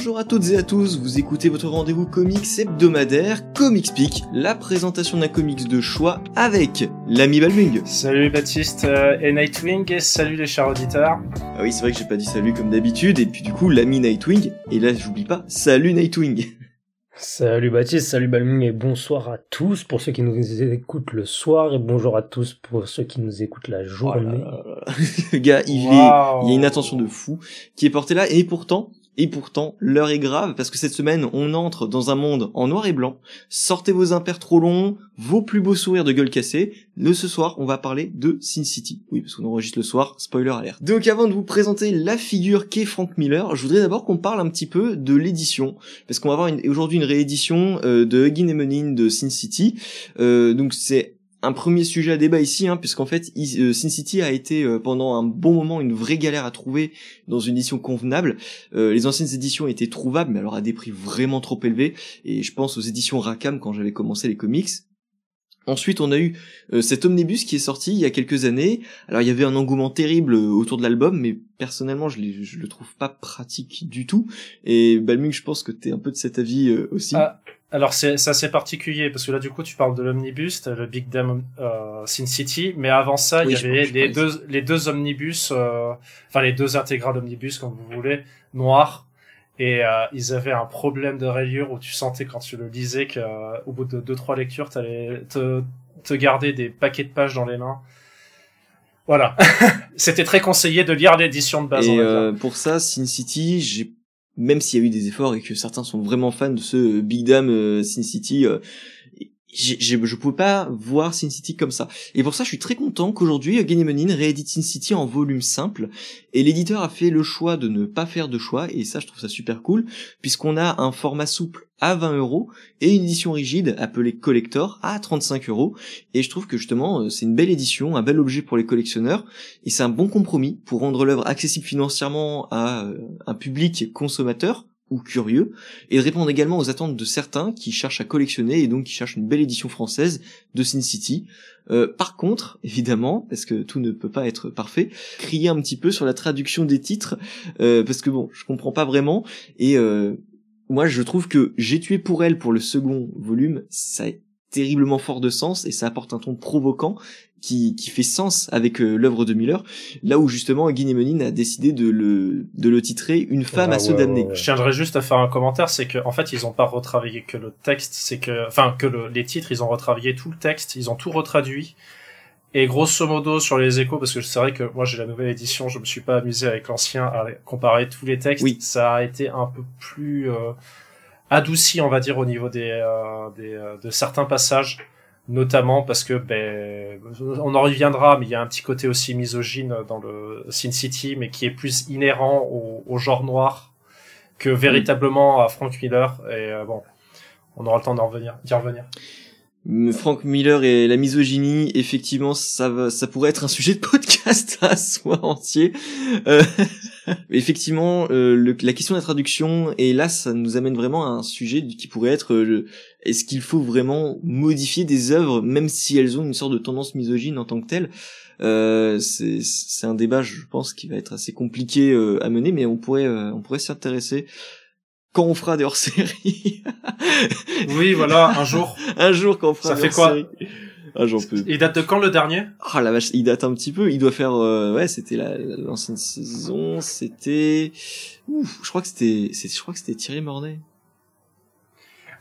Bonjour à toutes et à tous, vous écoutez votre rendez-vous comics hebdomadaire Comics Peak, la présentation d'un comics de choix avec l'ami Balmung. Salut Baptiste euh, et Nightwing et salut les chers auditeurs. Ah oui, c'est vrai que j'ai pas dit salut comme d'habitude et puis du coup l'ami Nightwing et là j'oublie pas, salut Nightwing. Salut Baptiste, salut Balmung et bonsoir à tous pour ceux qui nous écoutent le soir et bonjour à tous pour ceux qui nous écoutent la journée. Oh le gars, il, est, il y a une attention de fou qui est portée là et pourtant et pourtant, l'heure est grave parce que cette semaine, on entre dans un monde en noir et blanc. Sortez vos impairs trop longs, vos plus beaux sourires de gueule cassée. Le ce soir, on va parler de Sin City. Oui, parce qu'on enregistre le soir, spoiler alert. Donc avant de vous présenter la figure qu'est Frank Miller, je voudrais d'abord qu'on parle un petit peu de l'édition. Parce qu'on va avoir aujourd'hui une réédition euh, de Huggin Emeline de Sin City. Euh, donc c'est un premier sujet à débat ici, hein, puisqu'en fait, euh, Sin City a été euh, pendant un bon moment une vraie galère à trouver dans une édition convenable. Euh, les anciennes éditions étaient trouvables, mais alors à des prix vraiment trop élevés. Et je pense aux éditions Rackham quand j'avais commencé les comics. Ensuite, on a eu cet omnibus qui est sorti il y a quelques années. Alors, il y avait un engouement terrible autour de l'album, mais personnellement, je, je le trouve pas pratique du tout. Et Balmung, je pense que tu es un peu de cet avis aussi. Ah, alors c'est assez particulier parce que là du coup tu parles de l'omnibus, le Big Dam euh, Sin City, mais avant ça il y avait les deux les deux omnibus, euh, enfin les deux intégrales omnibus comme vous voulez, noirs et euh, ils avaient un problème de rayure où tu sentais quand tu le lisais que euh, au bout de deux trois lectures t'allais te te garder des paquets de pages dans les mains. Voilà, c'était très conseillé de lire l'édition de base. Et euh, pour ça, Sin City, j'ai même s'il y a eu des efforts et que certains sont vraiment fans de ce euh, Big Dam euh, Sin City, euh, je pouvais pas voir Sin City comme ça. Et pour ça, je suis très content qu'aujourd'hui, Menin réédite Sin City en volume simple. Et l'éditeur a fait le choix de ne pas faire de choix. Et ça, je trouve ça super cool, puisqu'on a un format souple à 20 euros et une édition rigide appelée collector à 35 euros. Et je trouve que justement, c'est une belle édition, un bel objet pour les collectionneurs. Et c'est un bon compromis pour rendre l'œuvre accessible financièrement à un public consommateur ou curieux, et répondre également aux attentes de certains qui cherchent à collectionner et donc qui cherchent une belle édition française de Sin City. Euh, par contre, évidemment, parce que tout ne peut pas être parfait, crier un petit peu sur la traduction des titres, euh, parce que bon, je comprends pas vraiment, et euh, moi je trouve que J'ai tué pour elle pour le second volume, ça est terriblement fort de sens et ça apporte un ton provoquant qui, qui fait sens avec euh, l'œuvre de Miller, là où justement Guy Menin a décidé de le, de le titrer Une femme à se damner. Je tiendrais juste à faire un commentaire, c'est que en fait ils ont pas retravaillé que le texte, c'est que, enfin que les titres, ils ont retravaillé tout le texte, ils ont tout retraduit. Et grosso modo sur les échos, parce que c'est vrai que moi j'ai la nouvelle édition, je me suis pas amusé avec l'ancien à comparer tous les textes. Oui. Ça a été un peu plus euh, adouci, on va dire, au niveau des, euh, des de certains passages notamment parce que ben on en reviendra mais il y a un petit côté aussi misogyne dans le Sin City mais qui est plus inhérent au, genre noir que véritablement à Frank Miller. Et euh, bon on aura le temps d'en revenir d'y revenir. Frank Miller et la misogynie, effectivement, ça va, ça pourrait être un sujet de podcast à soi entier. Euh, effectivement, euh, la question de la traduction, et là, ça nous amène vraiment à un sujet qui pourrait être euh, est-ce qu'il faut vraiment modifier des œuvres, même si elles ont une sorte de tendance misogyne en tant que telle? C'est un débat, je pense, qui va être assez compliqué à mener, mais on pourrait, on pourrait s'y intéresser quand on fera des hors-série. oui, voilà, un jour. un jour quand on fera Ça fait quoi ah, j'en peux. Il date de quand le dernier? Ah la vache, il date un petit peu. Il doit faire, euh, ouais, c'était l'ancienne saison. C'était, je crois que c'était, je crois que c'était Thierry Mornay.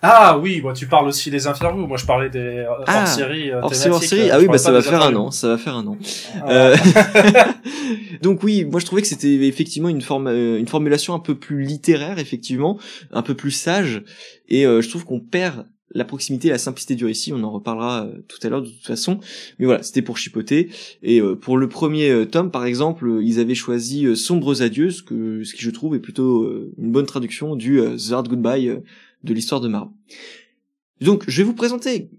Ah oui, bon, tu parles aussi des interviews. Moi, je parlais des euh, ah, hors-série euh, hors série. Ah oui, bah ça va faire un an. Ça va faire un an. Euh... Donc oui, moi je trouvais que c'était effectivement une forme, euh, une formulation un peu plus littéraire, effectivement, un peu plus sage. Et je trouve qu'on perd la proximité et la simplicité du récit, on en reparlera tout à l'heure de toute façon. Mais voilà, c'était pour chipoter. Et pour le premier tome, par exemple, ils avaient choisi Sombres adieux, ce, que, ce qui je trouve est plutôt une bonne traduction du The Hard Goodbye de l'histoire de Marvel. Donc, je vais vous présenter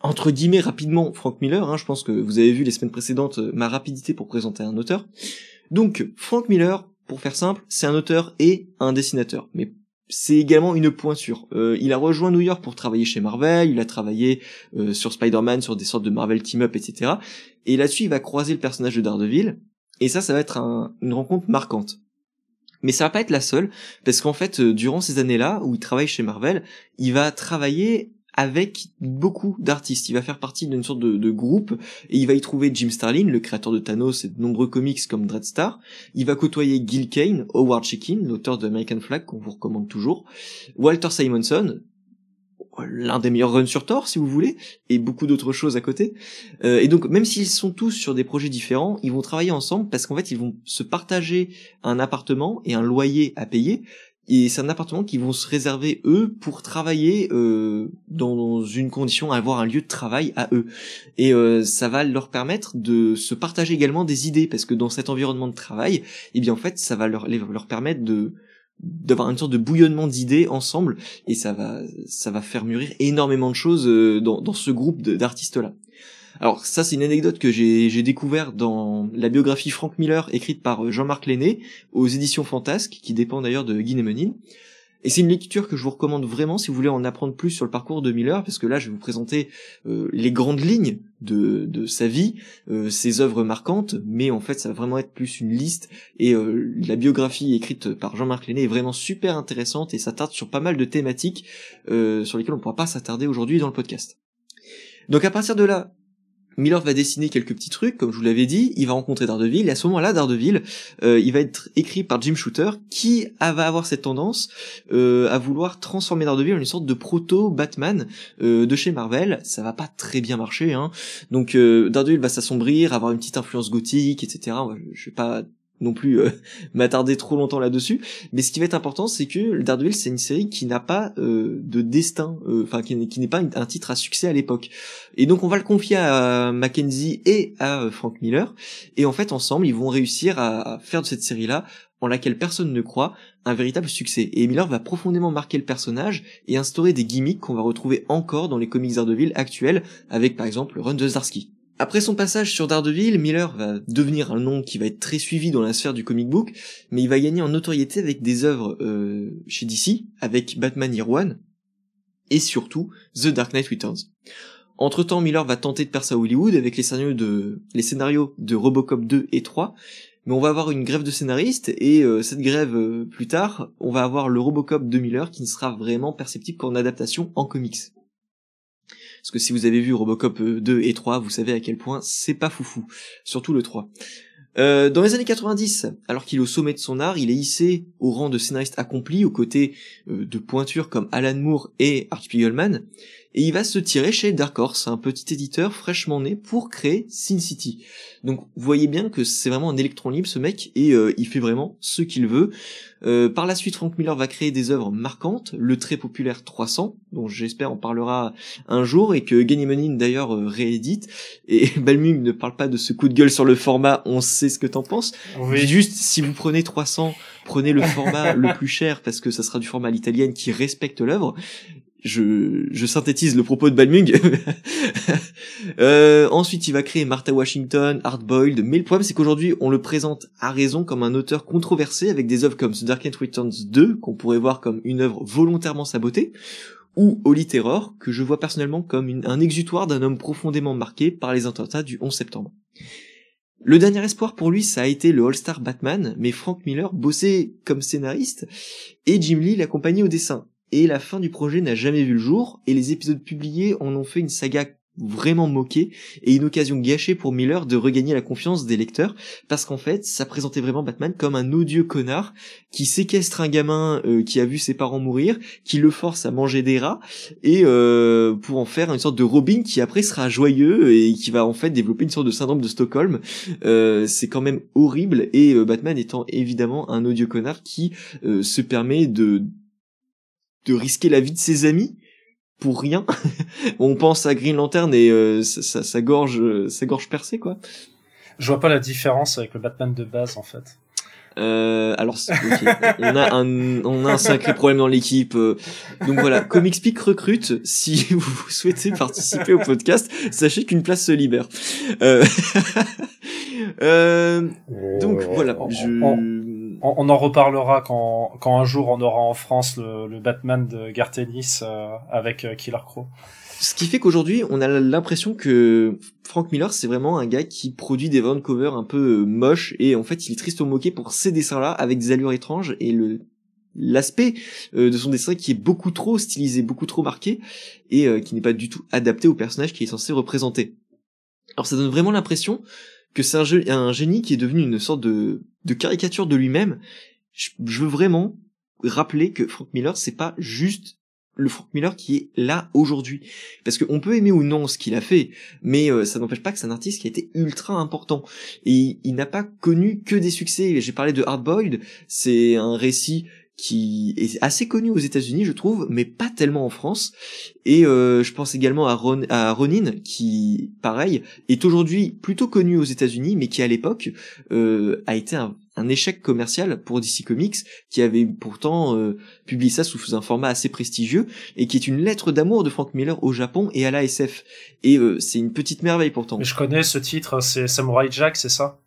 entre guillemets rapidement Frank Miller. Hein, je pense que vous avez vu les semaines précédentes euh, ma rapidité pour présenter un auteur. Donc, Frank Miller, pour faire simple, c'est un auteur et un dessinateur. Mais c'est également une pointure. Euh, il a rejoint New York pour travailler chez Marvel, il a travaillé euh, sur Spider-Man, sur des sortes de Marvel Team-Up, etc. Et là-dessus, il va croiser le personnage de Daredevil, et ça, ça va être une rencontre marquante. Mais ça va pas être la seule, parce qu'en fait, durant ces années-là, où il travaille chez Marvel, il va travailler avec beaucoup d'artistes. Il va faire partie d'une sorte de, groupe et il va y trouver Jim Starlin, le créateur de Thanos et de nombreux comics comme Dreadstar. Il va côtoyer Gil Kane, Howard Chaykin, l'auteur de American Flag qu'on vous recommande toujours, Walter Simonson, l'un des meilleurs runs sur Thor si vous voulez et beaucoup d'autres choses à côté euh, et donc même s'ils sont tous sur des projets différents ils vont travailler ensemble parce qu'en fait ils vont se partager un appartement et un loyer à payer et c'est un appartement qu'ils vont se réserver eux pour travailler euh, dans une condition à avoir un lieu de travail à eux. Et euh, ça va leur permettre de se partager également des idées parce que dans cet environnement de travail eh bien en fait ça va leur leur permettre de d'avoir une sorte de bouillonnement d'idées ensemble. Et ça va ça va faire mûrir énormément de choses euh, dans, dans ce groupe d'artistes là alors ça c'est une anecdote que j'ai découvert dans la biographie Frank Miller écrite par euh, Jean-Marc Lenné aux éditions Fantasque qui dépend d'ailleurs de Guy. Et c'est une lecture que je vous recommande vraiment si vous voulez en apprendre plus sur le parcours de Miller, parce que là je vais vous présenter euh, les grandes lignes de, de sa vie, euh, ses œuvres marquantes, mais en fait ça va vraiment être plus une liste, et la biographie écrite par Jean-Marc Lenné est vraiment super intéressante, et ça tarde sur pas mal de thématiques sur lesquelles on ne pourra pas s'attarder aujourd'hui dans le podcast. Donc à partir de là, Miller va dessiner quelques petits trucs, comme je vous l'avais dit, il va rencontrer Daredevil, et à ce moment-là, Daredevil, euh, il va être écrit par Jim Shooter, qui va avoir cette tendance euh, à vouloir transformer Daredevil en une sorte de proto-Batman euh, de chez Marvel. Ça va pas très bien marcher, hein. Donc Daredevil va s'assombrir, avoir une petite influence gothique, etc. Je vais pas non plus euh, m'attarder trop longtemps là-dessus. Mais ce qui va être important, c'est que Daredevil, c'est une série qui n'a pas euh, de destin, euh, enfin qui, n'est pas un titre à succès à l'époque. Et donc on va le confier à Mackenzie et à Frank Miller. Et en fait, ensemble, ils vont réussir à faire de cette série-là en laquelle personne ne croit, un véritable succès. Et Miller va profondément marquer le personnage et instaurer des gimmicks qu'on va retrouver encore dans les comics Daredevil actuels, avec par exemple Run de Zdarsky. Après son passage sur Daredevil, Miller va devenir un nom qui va être très suivi dans la sphère du comic book, mais il va gagner en notoriété avec des œuvres euh, chez DC, avec Batman Year One, et surtout The Dark Knight Returns. Entre temps, Miller va tenter de percer à Hollywood avec les scénarios de, les scénarios de Robocop 2 et 3, mais on va avoir une grève de scénaristes, et euh, cette grève, euh, plus tard, on va avoir le Robocop de Miller qui ne sera vraiment perceptible qu'en adaptation en comics. Parce que si vous avez vu Robocop 2 euh, et 3, vous savez à quel point c'est pas foufou. Surtout le 3. Euh, dans les années 90, alors qu'il est au sommet de son art, il est hissé au rang de scénariste accompli aux côtés euh, de pointures comme Alan Moore et Art Spiegelman, et il va se tirer chez Dark Horse, un petit éditeur fraîchement né pour créer Sin City. Donc vous voyez bien que c'est vraiment un électron libre ce mec et euh, il fait vraiment ce qu'il veut. Euh, par la suite, Frank Miller va créer des œuvres marquantes, le très populaire 300, dont j'espère on parlera un jour et que Gany Menin d'ailleurs euh, réédite. Et Balmung ne parle pas de ce coup de gueule sur le format, on sait ce que t'en penses. Juste si vous prenez 300, prenez le format le plus cher parce que ça sera du format à l'italienne qui respecte l'œuvre je, synthétise le propos de Balmung. euh, ensuite, il va créer Martha Washington, Hardboiled, mais le problème c'est qu'aujourd'hui, on le présente à raison comme un auteur controversé avec des œuvres comme The Dark Knight Returns 2, qu'on pourrait voir comme une œuvre volontairement sabotée, ou Holy Terror, que je vois personnellement comme un exutoire d'un homme profondément marqué par les attentats du 11 septembre. Le dernier espoir pour lui, ça a été le All-Star Batman, mais Frank Miller bossait comme scénariste et Jim Lee l'accompagnait au dessin et la fin du projet n'a jamais vu le jour, et les épisodes publiés en ont fait une saga vraiment moquée et une occasion gâchée pour Miller de regagner la confiance des lecteurs parce qu'en fait ça présentait vraiment Batman comme un odieux connard qui séquestre un gamin euh, qui a vu ses parents mourir qui le force à manger des rats et euh, pour en faire une sorte de Robin qui après sera joyeux et qui va en fait développer une sorte de syndrome de Stockholm. Euh, c'est quand même horrible et Batman étant évidemment un odieux connard qui se permet de de risquer la vie de ses amis pour rien. on pense à Green Lantern et euh, sa, gorge, sa gorge percée quoi. Je vois pas la différence avec le Batman de base en fait. Euh, alors, on a un, on a un sacré problème dans l'équipe. Euh. Donc voilà, Comicspeak recrute. Si vous souhaitez participer au podcast, sachez qu'une place se libère. Euh... euh donc voilà, je on, en reparlera quand, quand un jour on aura en France le, Batman de Gartenis euh, avec euh, Killer Crow. Ce qui fait qu'aujourd'hui, on a l'impression que Frank Miller, c'est vraiment un gars qui produit des van covers un peu euh, moches et en fait, il est triste au moqué pour ces dessins-là avec des allures étranges et le l'aspect euh, de son dessin qui est beaucoup trop stylisé, beaucoup trop marqué et qui n'est pas du tout adapté au personnage qui est censé représenter. Alors ça donne vraiment l'impression que c'est un, génie qui est devenu une sorte de, de caricature de lui-même. Je, veux vraiment rappeler que Frank Miller, c'est pas juste le Frank Miller qui est là aujourd'hui. Parce qu'on peut aimer ou non ce qu'il a fait, mais euh, ça n'empêche pas que c'est un artiste qui a été ultra important. Et il, n'a pas connu que des succès. J'ai parlé de Hardboiled, c'est un récit qui est assez connu aux États-Unis, je trouve, mais pas tellement en France. Et euh, je pense également à, Ron, à Ronin, qui, pareil, est aujourd'hui plutôt connu aux États-Unis, mais qui à l'époque euh, a été un, échec commercial pour DC Comics, qui avait pourtant euh, publié ça sous un format assez prestigieux, et qui est une lettre d'amour de Frank Miller au Japon et à l'ASF. Et c'est une petite merveille pourtant. Je connais ce titre, c'est Samurai Jack, c'est ça?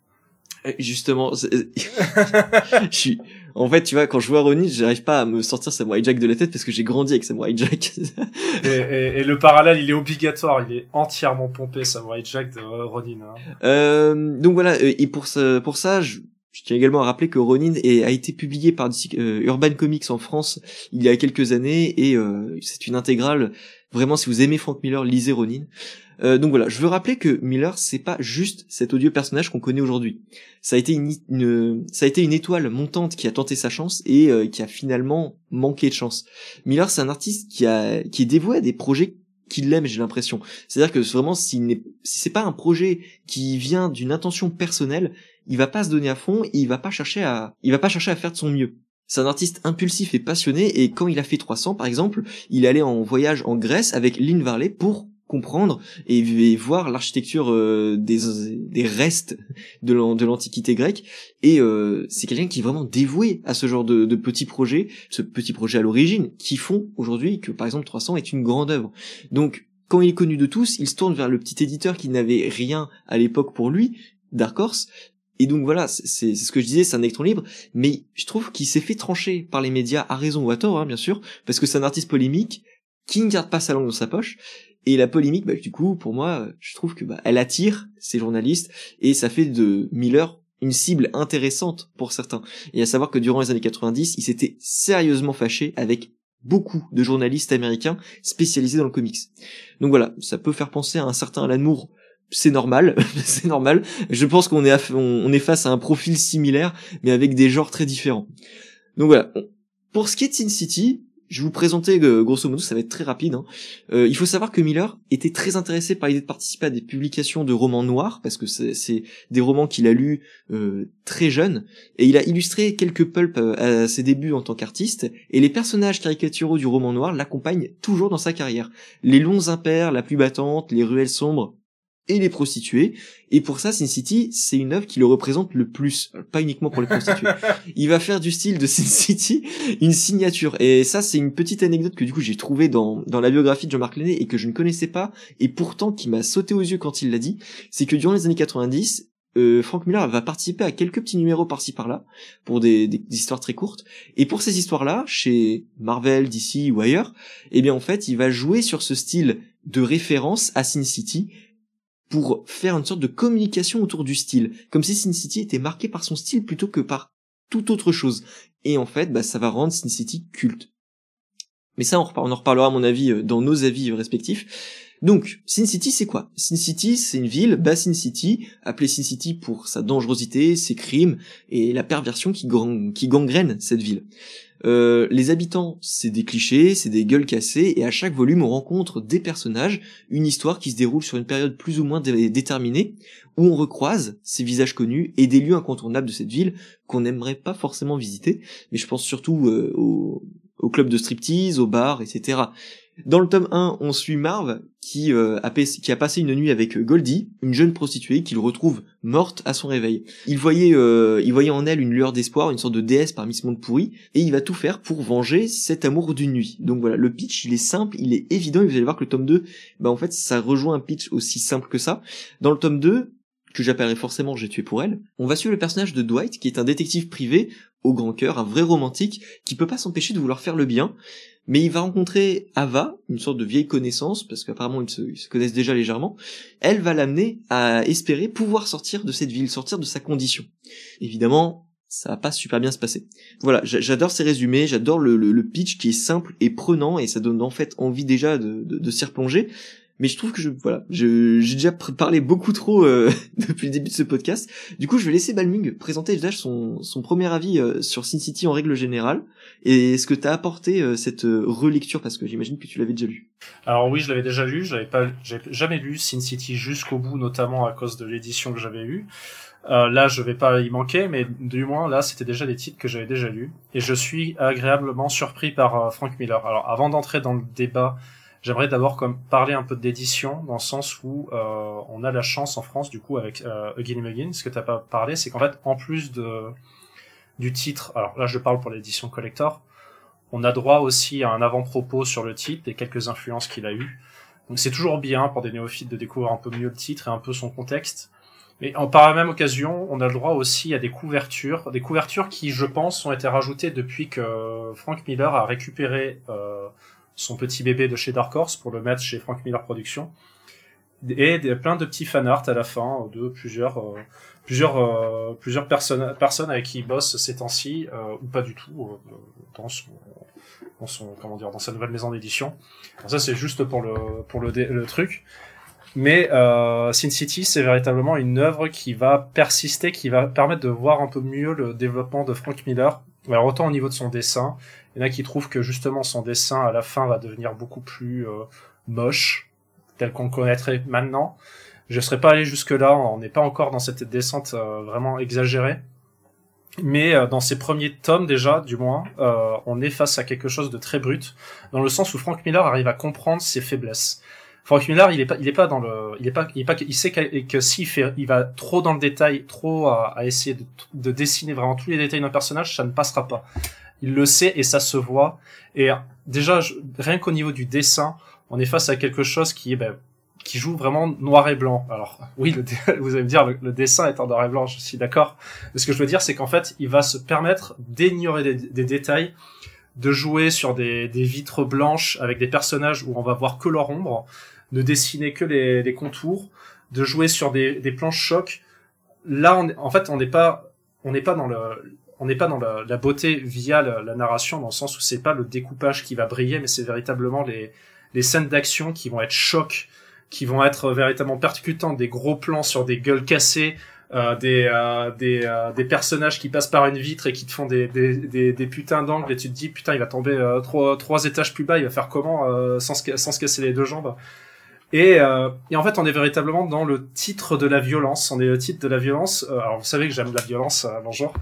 Justement, je suis en fait, tu vois, quand je vois Ronnie, j'arrive pas à me sortir Samurai Jack de la tête parce que j'ai grandi avec Samurai Jack. et, et, et, le parallèle, il est obligatoire, il est entièrement pompé Samurai Jack de Ronin. Hein. Euh, donc voilà, euh, et pour ça, pour ça, je, je tiens également à rappeler que Ronin a été publié par euh, Urban Comics en France il y a quelques années et euh, c'est une intégrale. Vraiment, si vous aimez Frank Miller, lisez Ronin. Euh, donc voilà, je veux rappeler que Miller, c'est pas juste cet odieux personnage qu'on connaît aujourd'hui. Ça a été une, ça a été une étoile montante qui a tenté sa chance et euh, qui a finalement manqué de chance. Miller, c'est un artiste qui a, qui est dévoué à des projets qu'il aime, j'ai l'impression. C'est-à-dire que vraiment, si c'est pas un projet qui vient d'une intention personnelle, il va pas se donner à fond, et il va pas chercher à, il va pas chercher à faire de son mieux. C'est un artiste impulsif et passionné, et quand il a fait 300, par exemple, il allait en voyage en Grèce avec Lynn Varley pour comprendre et, voir l'architecture euh, des, restes de l'antiquité grecque. Et euh, c'est quelqu'un qui est vraiment dévoué à ce genre de, de petits projets ce petit projet à l'origine qui font aujourd'hui que par exemple 300 est une grande œuvre. Donc quand il est connu de tous il se tourne vers le petit éditeur qui n'avait rien à l'époque pour lui Dark Horse et donc voilà, c'est ce que je disais, c'est un électron libre, mais je trouve qu'il s'est fait trancher par les médias à raison ou à tort, hein, bien sûr, parce que c'est un artiste polémique qui ne garde pas sa langue dans sa poche, et la polémique, bah, du coup, pour moi, je trouve que bah, elle attire ces journalistes et ça fait de Miller une cible intéressante pour certains. Et à savoir que durant les années 90, il s'était sérieusement fâché avec beaucoup de journalistes américains spécialisés dans le comics. Donc voilà, ça peut faire penser à un certain Alan Moore. C'est normal, c'est normal. Je pense qu'on est, on est face à un profil similaire, mais avec des genres très différents. Donc voilà. Pour ce qui est de Sin City, je vais vous présenter euh, grosso modo, ça va être très rapide. Hein. Euh, il faut savoir que Miller était très intéressé par l'idée de participer à des publications de romans noirs, parce que c'est des romans qu'il a lus euh, très jeune, et il a illustré quelques pulps à ses débuts en tant qu'artiste, et les personnages caricaturaux du roman noir l'accompagnent toujours dans sa carrière. Les longs impairs, la pluie battante, les ruelles sombres, et les prostituées. Et pour ça, Sin City, c'est une œuvre qui le représente le plus, pas uniquement pour les prostituées. Il va faire du style de Sin City une signature. Et ça, c'est une petite anecdote que du coup j'ai trouvé dans, dans la biographie de Jean-Marc Lenné et que je ne connaissais pas, et pourtant qui m'a sauté aux yeux quand il l'a dit, c'est que durant les années 90, euh, Frank Miller va participer à quelques petits numéros par-ci par-là pour des, des, histoires très courtes et pour ces histoires-là chez Marvel, DC ou ailleurs eh bien en fait il va jouer sur ce style de référence à Sin City pour faire une sorte de communication autour du style, comme si Sin City était marqué par son style plutôt que par toute autre chose. Et en fait, bah, ça va rendre Sin City culte. Mais ça, on, en reparlera à mon avis euh, dans nos avis respectifs. Donc, Sin City, c'est quoi? Sin City, c'est une ville, bas Sin City, appelée Sin City pour sa dangerosité, ses crimes et la perversion qui, qui gangrène cette ville. Euh, les habitants, c'est des clichés, c'est des gueules cassées, et à chaque volume, on rencontre des personnages, une histoire qui se déroule sur une période plus ou moins déterminée, où on recroise ces visages connus et des lieux incontournables de cette ville qu'on n'aimerait pas forcément visiter, mais je pense surtout euh, au, au club de striptease, au bar, etc. Dans le tome 1, on suit Marv qui, euh, a, qui a passé une nuit avec Goldie, une jeune prostituée qu'il retrouve morte à son réveil. Il voyait, euh, il voyait en elle une lueur d'espoir, une sorte de déesse parmi ce monde pourri, et il va tout faire pour venger cet amour d'une nuit. Donc voilà, le pitch, il est simple, il est évident, et vous allez voir que le tome 2, bah en fait, ça rejoint un pitch aussi simple que ça. Dans le tome 2, que j'appellerai forcément J'ai tué pour elle, on va suivre le personnage de Dwight, qui est un détective privé au grand cœur, un vrai romantique qui peut pas s'empêcher de vouloir faire le bien, mais il va rencontrer Ava, une sorte de vieille connaissance, parce qu'apparemment ils se, connaissent déjà légèrement. Elle va l'amener à espérer pouvoir sortir de cette ville, sortir de sa condition. Évidemment, ça va pas super bien se passer. Voilà, j'adore ces résumés, j'adore le, pitch qui est simple et prenant, et ça donne en fait envie déjà de, de s'y replonger mais je trouve que je voilà, j'ai déjà parlé beaucoup trop euh, depuis le début de ce podcast. Du coup, je vais laisser Balmung présenter déjà son, son premier avis euh, sur Sin City en règle générale et ce que t'as apporté euh, cette relecture? Parce que j'imagine que tu l'avais déjà lu. Alors oui, je l'avais déjà lu, j'avais pas jamais lu Sin City jusqu'au bout notamment à cause de l'édition que j'avais eue. là, je vais pas y manquer, mais du moins là, c'était déjà des titres que j'avais déjà lus et je suis agréablement surpris par Frank Miller. Alors, avant d'entrer dans le débat J'aimerais d'abord comme parler un peu d'édition dans le sens où euh, on a la chance en France du coup avec euh, Again and Ce que t'as pas parlé, c'est qu'en fait en plus de du titre, alors là je parle pour l'édition collector, on a droit aussi à un avant-propos sur le titre et quelques influences qu'il a eues. Donc c'est toujours bien pour des néophytes de découvrir un peu mieux le titre et un peu son contexte. Mais en par la même occasion, on a le droit aussi à des couvertures, des couvertures qui, je pense, ont été rajoutées depuis que Frank Miller a récupéré euh, son petit bébé de chez Dark Horse pour le mettre chez Frank Miller Productions et des, plein de petits fan art à la fin de plusieurs euh, plusieurs euh, plusieurs personnes personnes avec qui il bosse ces temps-ci euh, ou pas du tout dans son dans son comment dire dans sa nouvelle maison d'édition. Ça c'est juste pour le pour le truc. Mais Sin City, c'est véritablement une œuvre qui va persister, qui va permettre de voir un peu mieux le développement de Frank Miller. Alors autant au niveau de son dessin, il y en a qui trouvent que justement son dessin à la fin va devenir beaucoup plus euh, moche, tel qu'on le connaîtrait maintenant. Je ne serais pas allé jusque là, on n'est pas encore dans cette descente euh, vraiment exagérée. Mais euh, dans ses premiers tomes déjà, du moins, on est face à quelque chose de très brut, dans le sens où Frank Miller arrive à comprendre ses faiblesses. Frank Miller, il est pas, il est pas dans le, il est pas, il est pas, il sait que, s'il fait, il va trop dans le détail, trop à, essayer de, de, dessiner vraiment tous les détails d'un personnage, ça ne passera pas il le sait et ça se voit. Et déjà, rien qu'au niveau du dessin, on est face à quelque chose qui est ben, qui joue vraiment noir et blanc. Alors oui, vous allez me dire le, dessin est en noir et blanc, je suis d'accord. Mais ce que je veux dire, c'est qu'en fait, il va se permettre d'ignorer des, détails, de jouer sur des, vitres blanches avec des personnages où on va voir que leur ombre, de dessiner que les, contours, de jouer sur des, des planches chocs. Là, en fait, on n'est pas on n'est pas dans le on n'est pas dans la, beauté via la, narration, dans le sens où c'est pas le découpage qui va briller, mais c'est véritablement les, les scènes d'action qui vont être chocs, qui vont être véritablement percutantes, des gros plans sur des gueules cassées, euh, des, euh, des, euh, des personnages qui passent par une vitre et qui te font des, des, des, putains d'angles et tu te dis putain il va tomber trois, trois étages plus bas, il va faire comment sans, sans se casser les deux jambes? Et, euh, et, en fait, on est véritablement dans le titre de la violence. On est le titre de la violence. Euh, alors, vous savez que j'aime la violence, euh, bonjour.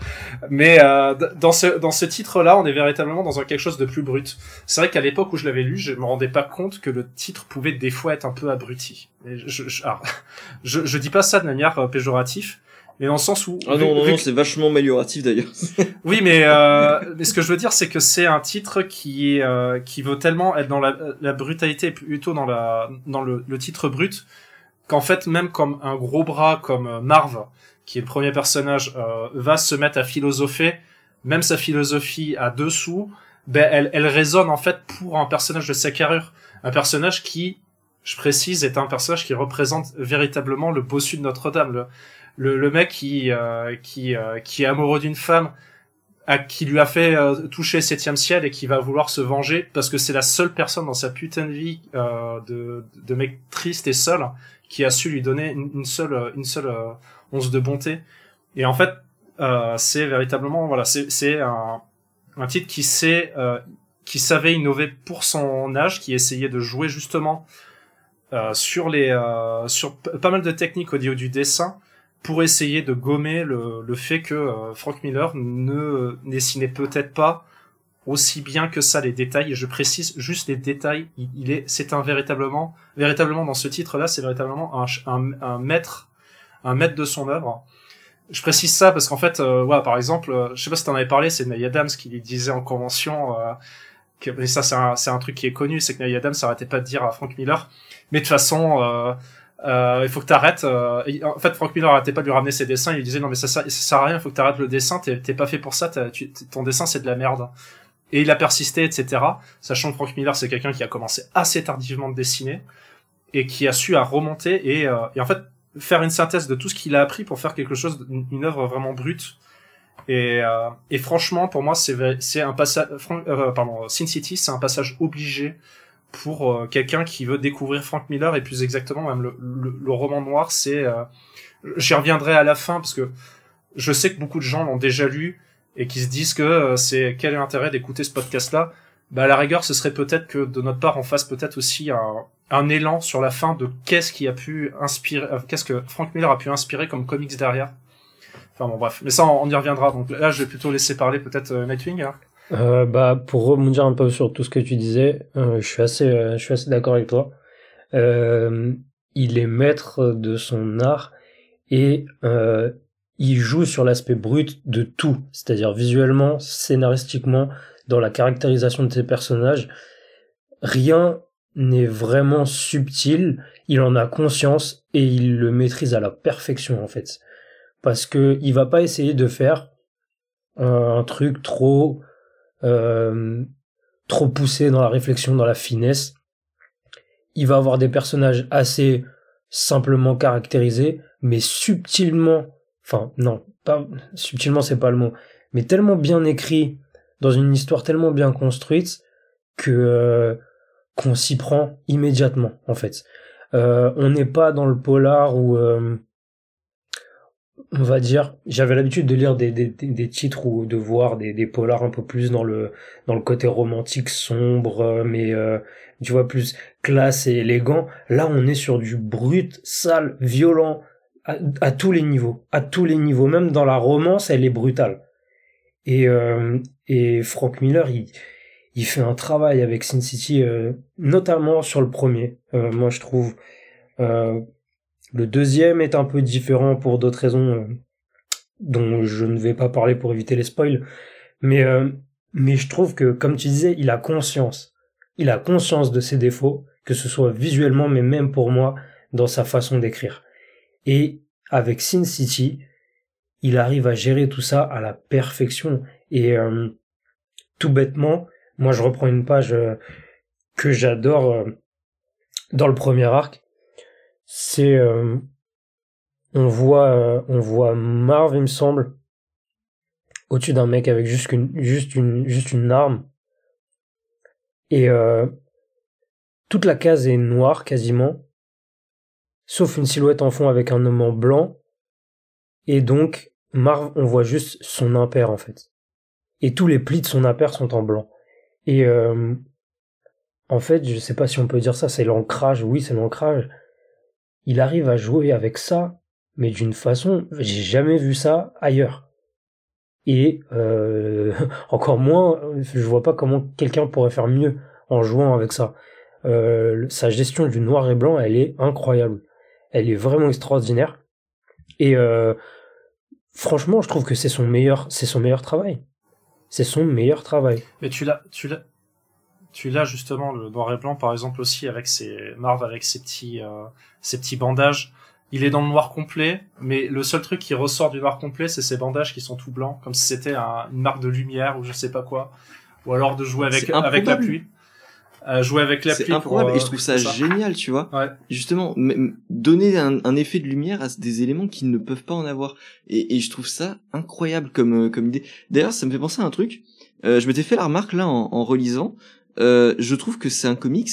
Mais euh, dans ce dans ce titre-là, on est véritablement dans un quelque chose de plus brut. C'est vrai qu'à l'époque où je l'avais lu, je me rendais pas compte que le titre pouvait des fois être un peu abruti. Je, je, alors, je, je dis pas ça de manière euh, péjorative, mais dans le sens où ah non non, non c'est vachement amélioratif d'ailleurs. Oui mais euh, mais ce que je veux dire c'est que c'est un titre qui est euh, qui veut tellement être dans la, la brutalité plutôt dans la dans le, le titre brut qu'en fait même comme un gros bras comme euh, Marv qui est le premier personnage euh, va se mettre à philosopher même sa philosophie à dessous ben elle elle résonne en fait pour un personnage de sa carrure. Un personnage qui je précise est un personnage qui représente véritablement le bossu de Notre-Dame le, le mec qui euh, qui euh, qui est amoureux d'une femme à, qui lui a fait euh, toucher septième ciel et qui va vouloir se venger parce que c'est la seule personne dans sa putain de vie de, de mec triste et seul qui a su lui donner une, seule une seule once de bonté. Et en fait c'est véritablement voilà c'est c'est un, un titre qui sait qui savait innover pour son âge qui essayait de jouer justement sur les sur pas mal de techniques au niveau du dessin pour essayer de gommer le, le fait que euh, Frank Miller ne dessinait peut-être pas aussi bien que ça les détails. Et je précise juste les détails. Il, est c'est un véritablement véritablement dans ce titre là c'est véritablement un, un, un, maître un maître de son œuvre. Je précise ça parce qu'en fait euh, ouais, par exemple euh, je sais pas si t'en avais parlé c'est Neil Adams qui lui disait en convention euh, que ça c'est un, c'est un truc qui est connu c'est que Neil Adams s'arrêtait pas de dire à Frank Miller mais de toute façon euh, il faut que t'arrêtes. Euh, en fait, Frank Miller arrêtait pas de lui ramener ses dessins. Il lui disait non mais ça, ça, sert à rien. Il faut que t'arrêtes le dessin. T'es pas fait pour ça. Tu, ton dessin c'est de la merde. Et il a persisté, etc. Sachant que Frank Miller c'est quelqu'un qui a commencé assez tardivement de dessiner et qui a su à remonter et, euh, et en fait faire une synthèse de tout ce qu'il a appris pour faire quelque chose, une, une œuvre vraiment brute. Et, euh, et franchement, pour moi, c'est c'est un passage. Euh, pardon, Sin City, c'est un passage obligé pour euh, quelqu'un qui veut découvrir Frank Miller et plus exactement même le, le, roman noir c'est euh, j'y reviendrai à la fin parce que je sais que beaucoup de gens l'ont déjà lu et qui se disent que euh, c'est quel est l'intérêt d'écouter ce podcast là bah à la rigueur ce serait peut-être que de notre part on fasse peut-être aussi un, un élan sur la fin de qu'est-ce qui a pu inspirer qu'est-ce que Frank Miller a pu inspirer comme comics derrière. Enfin bon bref. Mais ça on, y reviendra. Donc là je vais plutôt laisser parler peut-être Nightwing hein. Euh, bah, pour rebondir un peu sur tout ce que tu disais, euh, je suis assez, euh, je suis assez d'accord avec toi. Euh, il est maître de son art et il joue sur l'aspect brut de tout, c'est-à-dire visuellement, scénaristiquement, dans la caractérisation de ses personnages. Rien n'est vraiment subtil, il en a conscience et il le maîtrise à la perfection en fait. Parce que il va pas essayer de faire un truc trop euh, trop poussé dans la réflexion, dans la finesse. Il va avoir des personnages assez simplement caractérisés, mais subtilement, enfin non, pas subtilement c'est pas le mot, mais tellement bien écrit dans une histoire tellement bien construite que euh, qu'on s'y prend immédiatement en fait. Euh, on n'est pas dans le polar où euh, on va dire, j'avais l'habitude de lire des, des, titres ou de voir des, des polars un peu plus dans le dans le côté romantique sombre, euh, mais euh, tu vois plus classe et élégant. Là, on est sur du brut, sale, violent à, tous les niveaux, à tous les niveaux. Même dans la romance, elle est brutale. Et euh, et Frank Miller, il il fait un travail avec Sin City, notamment sur le premier. moi, je trouve. Le deuxième est un peu différent pour d'autres raisons euh, dont je ne vais pas parler pour éviter les spoils. Mais, euh, mais je trouve que, comme tu disais, il a conscience. Il a conscience de ses défauts, que ce soit visuellement, mais même pour moi, dans sa façon d'écrire. Et avec Sin City, il arrive à gérer tout ça à la perfection. Et euh, tout bêtement, moi je reprends une page que j'adore dans le premier arc, c'est euh, on voit euh, on voit Marv il me semble au-dessus d'un mec avec juste une juste une juste une arme. Et euh, toute la case est noire quasiment sauf une silhouette en fond avec un homme en blanc. Et donc Marv on voit juste son impair en fait. Et tous les plis de son impair sont en blanc. Et en fait je sais pas si on peut dire ça c'est l'ancrage. Oui c'est l'ancrage il arrive à jouer avec ça, mais d'une façon, j'ai jamais vu ça ailleurs. Et euh, encore moins, je vois pas comment quelqu'un pourrait faire mieux en jouant avec ça. Euh, sa gestion du noir et blanc, elle est incroyable. Elle est vraiment extraordinaire. Et euh, franchement, je trouve que c'est son meilleur, c'est son meilleur travail. C'est son meilleur travail. Mais tu l'as, tu l'as, tu l'as justement le noir et blanc par exemple aussi avec ses Marv avec ses petits euh, ses petits bandages. Il est dans le noir complet, mais le seul truc qui ressort du noir complet, c'est ses bandages qui sont tout blancs, comme si c'était une marque de lumière ou je sais pas quoi, ou alors de jouer avec avec la pluie. Euh, jouer avec la pluie. Improbable et je euh, trouve ça, génial, tu vois. Ouais. Justement, donner un, un, effet de lumière à des éléments qui ne peuvent pas en avoir. Et, et je trouve ça incroyable comme euh, comme idée. D'ailleurs, ça me fait penser à un truc. Euh, je m'étais fait la remarque là en, en relisant. Euh, je trouve que c'est un comics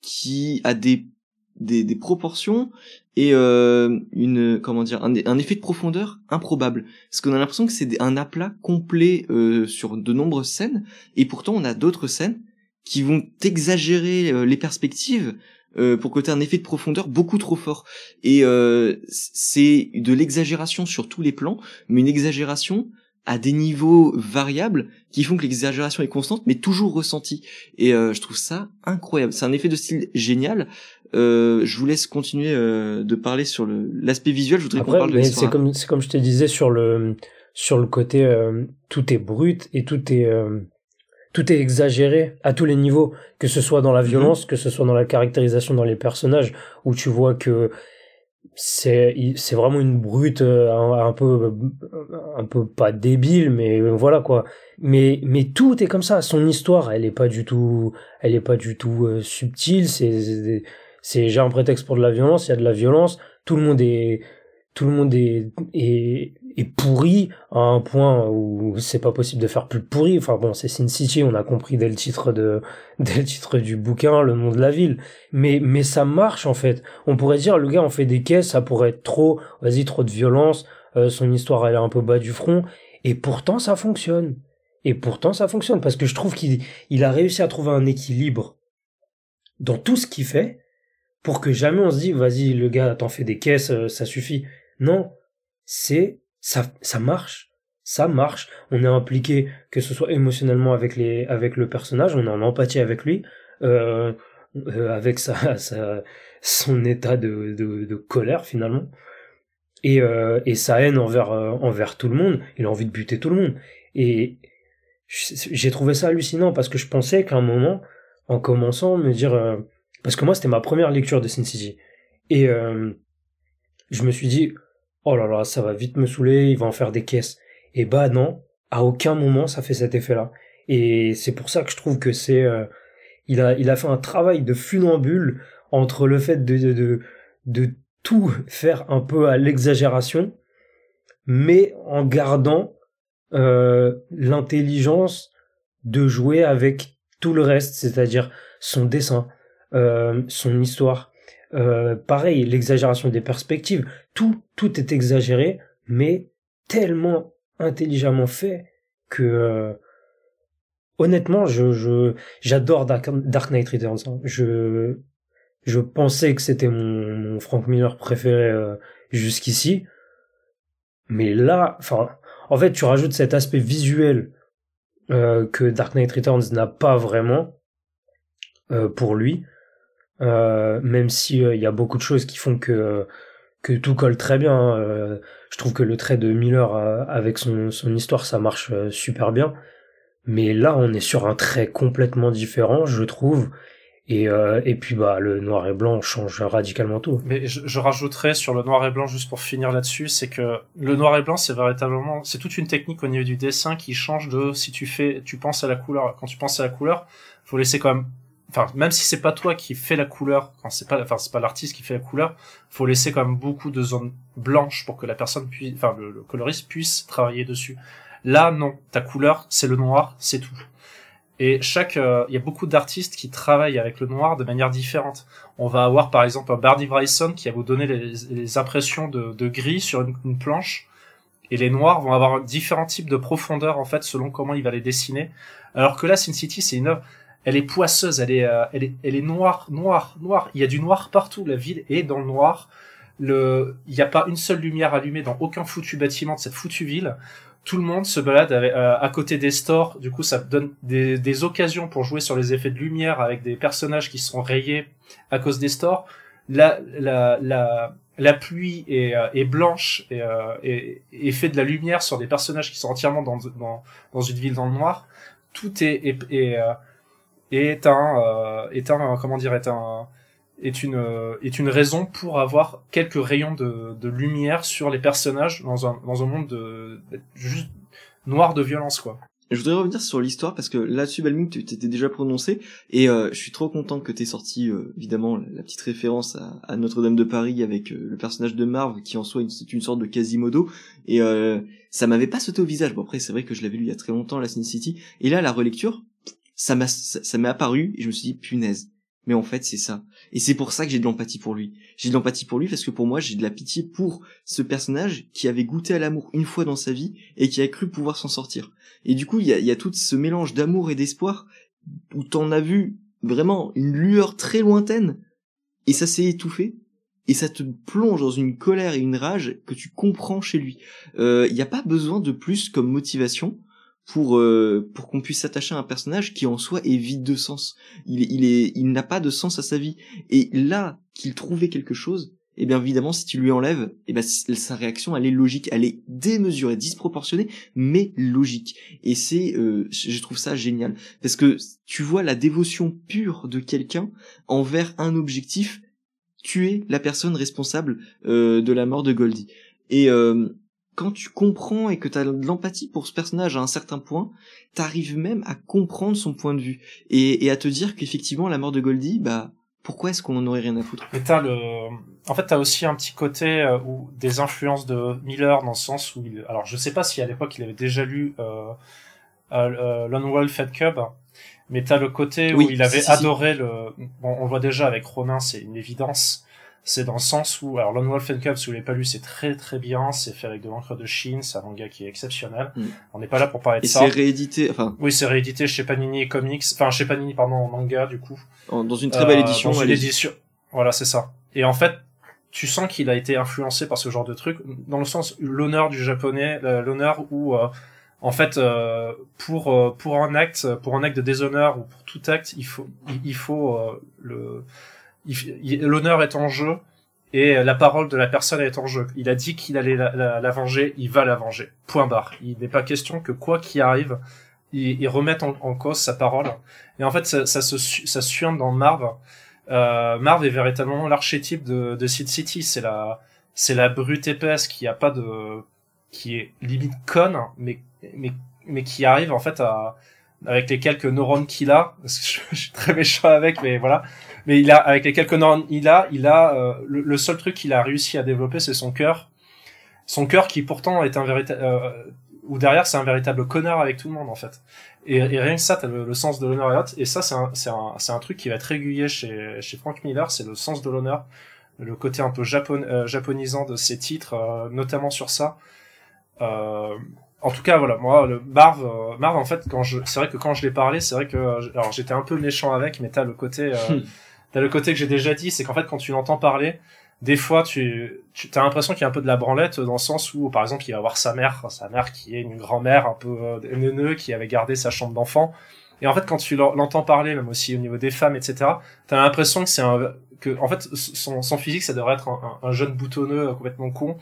qui a des des, proportions et euh, une comment dire un, effet de profondeur improbable. Parce qu'on a l'impression que c'est un aplat complet euh, sur de nombreuses scènes et pourtant on a d'autres scènes qui vont exagérer euh, les perspectives euh, pour que tu un effet de profondeur beaucoup trop fort. Et c'est de l'exagération sur tous les plans mais une exagération à des niveaux variables qui font que l'exagération est constante mais toujours ressentie. Et euh, je trouve ça incroyable. C'est un effet de style génial. Euh, je vous laisse continuer euh, de parler sur l'aspect visuel. Je voudrais qu'on parle de c'est comme c'est comme je te disais sur le sur le côté tout est brut et tout est tout est exagéré à tous les niveaux que ce soit dans la mhm. violence que ce soit dans la caractérisation dans les personnages où tu vois que c'est c'est vraiment une brute euh, un, peu un peu pas débile mais voilà quoi. Mais mais tout est comme ça. Son histoire elle est pas du tout elle est pas du tout euh, subtile. C'est c'est j'ai un prétexte pour de la violence. Il y a de la violence. Tout le monde est tout le monde est, est, est pourri à un point où c'est pas possible de faire plus pourri. Enfin bon, c'est Sin City, on a compris dès le titre de, dès le titre du bouquin, le nom de la ville. Mais, mais ça marche en fait. On pourrait dire, le gars, on fait des caisses, ça pourrait être trop, vas-y, trop de violence, euh, son histoire, elle est un peu bas du front. Et pourtant, ça fonctionne. Et pourtant, ça fonctionne parce que je trouve qu'il il a réussi à trouver un équilibre dans tout ce qu'il fait pour que jamais on se dise, vas-y, le gars, t'en fais des caisses, euh, ça suffit. Non, c'est ça, ça marche, ça marche. On est impliqué, que ce soit émotionnellement avec les, avec le personnage, on est en empathie avec lui, euh, euh, avec sa, son état de, de, colère finalement, et, euh, et sa haine envers, envers tout le monde. Il a envie de buter tout le monde. Et j'ai trouvé ça hallucinant parce que je pensais qu'à un moment, en commençant, me dire, parce que moi c'était ma première lecture de Sin City, et je me suis dit, oh là là, ça va vite me saouler, il va en faire des caisses. Et bah non, à aucun moment ça fait cet effet-là. Et c'est pour ça que je trouve que c'est, euh, il a, il a fait un travail de funambule entre le fait de, de, de, de tout faire un peu à l'exagération, mais en gardant euh, l'intelligence de jouer avec tout le reste, c'est-à-dire son dessin, euh, son histoire, euh, pareil, l'exagération des perspectives, tout, tout est exagéré, mais tellement intelligemment fait que euh, honnêtement, je, je j'adore Dark, Knight Returns. Hein. Je je pensais que c'était mon, Frank Miller préféré euh, jusqu'ici, mais là, enfin, en fait, tu rajoutes cet aspect visuel que Dark Knight Returns n'a pas vraiment pour lui. Euh, même si euh, il y a beaucoup de choses qui font que que tout colle très bien. Hein. je trouve que le trait de Miller euh, avec son, son histoire, ça marche super bien. Mais là, on est sur un trait complètement différent, je trouve. Et, et puis bah le noir et blanc change radicalement tout. Mais je, je rajouterais sur le noir et blanc juste pour finir là-dessus, c'est que le noir et blanc c'est véritablement c'est toute une technique au niveau du dessin qui change de si tu fais tu penses à la couleur quand tu penses à la couleur faut laisser quand même enfin même si c'est pas toi qui fais la couleur quand c'est pas enfin c'est pas l'artiste qui fait la couleur faut laisser quand même beaucoup de zones blanches pour que la personne puisse enfin le, coloriste puisse travailler dessus. Là non. Ta couleur c'est le noir c'est tout. Et chaque euh, il y a beaucoup d'artistes qui travaillent avec le noir de manière différente. On va avoir par exemple un Barney Bryson qui va vous donner les, impressions de, de, gris sur une, une planche. Et les noirs vont avoir différents types de profondeur en fait selon comment il va les dessiner. Alors que là Sin City c'est une œuvre elle est poisseuse, elle est, euh, elle est, elle est noire, noire, noire. Il y a du noir partout. La ville est dans le noir. Le, il n'y a pas une seule lumière allumée dans aucun foutu bâtiment de cette foutue ville. Tout le monde se balade euh, à côté des stores. Du coup, ça donne des, des, occasions pour jouer sur les effets de lumière avec des personnages qui sont rayés à cause des stores. La, la, la, la pluie est, euh, est blanche et, et, et, fait de la lumière sur des personnages qui sont entièrement dans, dans, dans une ville dans le noir. Tout est, est, est, est un euh, est un comment dire est un est une est une raison pour avoir quelques rayons de, de lumière sur les personnages dans un dans un monde de, juste noir de violence quoi. Je voudrais revenir sur l'histoire parce que là-dessus, Balming, tu t'étais déjà prononcé et euh, je suis trop content que t'aies sorti euh, évidemment la petite référence à, Notre-Dame de Paris avec le personnage de Marv qui en soi c'est une sorte de Quasimodo et ça m'avait pas sauté au visage. Bon après c'est vrai que je l'avais lu il y a très longtemps la Sin City et là la relecture, ça m'a ça, m'est apparu et je me suis dit punaise. Mais en fait c'est ça. Et c'est pour ça que j'ai de l'empathie pour lui. J'ai de l'empathie pour lui parce que pour moi j'ai de la pitié pour ce personnage qui avait goûté à l'amour une fois dans sa vie et qui a cru pouvoir s'en sortir. Et du coup il y a, y a tout ce mélange d'amour et d'espoir où t'en as vu vraiment une lueur très lointaine et ça s'est étouffé et ça te plonge dans une colère et une rage que tu comprends chez lui. Il euh, n'y a pas besoin de plus comme motivation pour euh, pour qu'on puisse s'attacher à un personnage qui en soi est vide de sens. Il il est il n'a pas de sens à sa vie. Et là qu'il trouvait quelque chose, et eh bien évidemment si tu lui enlèves, et eh ben sa réaction elle est logique, elle est démesurée, disproportionnée, mais logique. Et c'est euh, je trouve ça génial parce que tu vois la dévotion pure de quelqu'un envers un objectif tuer la personne responsable de la mort de Goldie. Et quand tu comprends et que tu as de l'empathie pour ce personnage à un certain point, t'arrives même à comprendre son point de vue et, et à te dire qu'effectivement la mort de Goldie, bah pourquoi est-ce qu'on en aurait rien à foutre? Mais t'as le, en fait t'as aussi un petit côté euh, où des influences de Miller dans le sens où, il... alors je sais pas si à l'époque il avait déjà lu euh, euh, Lone Wolf Fed Cub, mais t'as le côté où il avait adoré le, bon on le voit déjà avec Ronin c'est une évidence, c'est dans le sens où, alors Lone Wolf and Cub, si vous l'avez pas lu, c'est très très bien, c'est fait avec de l'encre de Chine, c'est un manga qui est exceptionnel. Mm. On n'est pas là pour parler de et ça. c'est réédité, enfin. Oui, c'est réédité chez Panini Comics, enfin chez Panini, pardon, en manga, du coup. dans une très belle euh, édition. Dans une édition. Voilà, c'est ça. Et en fait, tu sens qu'il a été influencé par ce genre de truc, dans le sens, l'honneur du japonais, l'honneur où, euh, en fait, euh, pour pour un acte, pour un acte de déshonneur ou pour tout acte, il faut il faut le l'honneur est en jeu et la parole de la personne est en jeu. Il a dit qu'il allait la, venger, il va la venger. Point barre. Il n'est pas question que quoi qu'il arrive, il, remette en, cause sa parole. Et en fait, ça, se suinte dans Marv. Euh, Marv est véritablement l'archétype de, de City. C'est la c'est la brute épaisse qui a pas de qui est limite conne, mais mais mais qui arrive en fait à avec les quelques neurones qu'il a. Parce que je, suis très méchant avec, mais voilà mais il a avec les quelques normes il a, il a euh, le, seul truc qu'il a réussi à développer, c'est son cœur. Son cœur qui pourtant est un véritable euh, ou derrière c'est un véritable connard avec tout le monde en fait. Et, rien que ça, t'as le, sens de l'honneur et. Et ça, c'est un, c'est un, c'est un truc qui va être régulier chez, chez Frank Miller, c'est le sens de l'honneur, le côté un peu japon, euh, japonisant de ses titres, notamment sur ça. en tout cas, voilà, moi, le Marv, Marv, en fait, quand je, c'est vrai que quand je l'ai parlé, c'est vrai que, alors j'étais un peu méchant avec, mais t'as le côté, T'as le côté que j'ai déjà dit, c'est qu'en fait, quand tu l'entends parler, des fois, tu, tu as l'impression qu'il y a un peu de la branlette dans le sens où, par exemple, il va voir sa mère, sa mère qui est une grand-mère un peu euh, qui avait gardé sa chambre d'enfant. Et en fait, quand tu l'entends parler, même aussi au niveau des femmes, etc., t'as l'impression que c'est un, que, en fait, son, son physique, ça devrait être un, un, jeune boutonneux complètement con,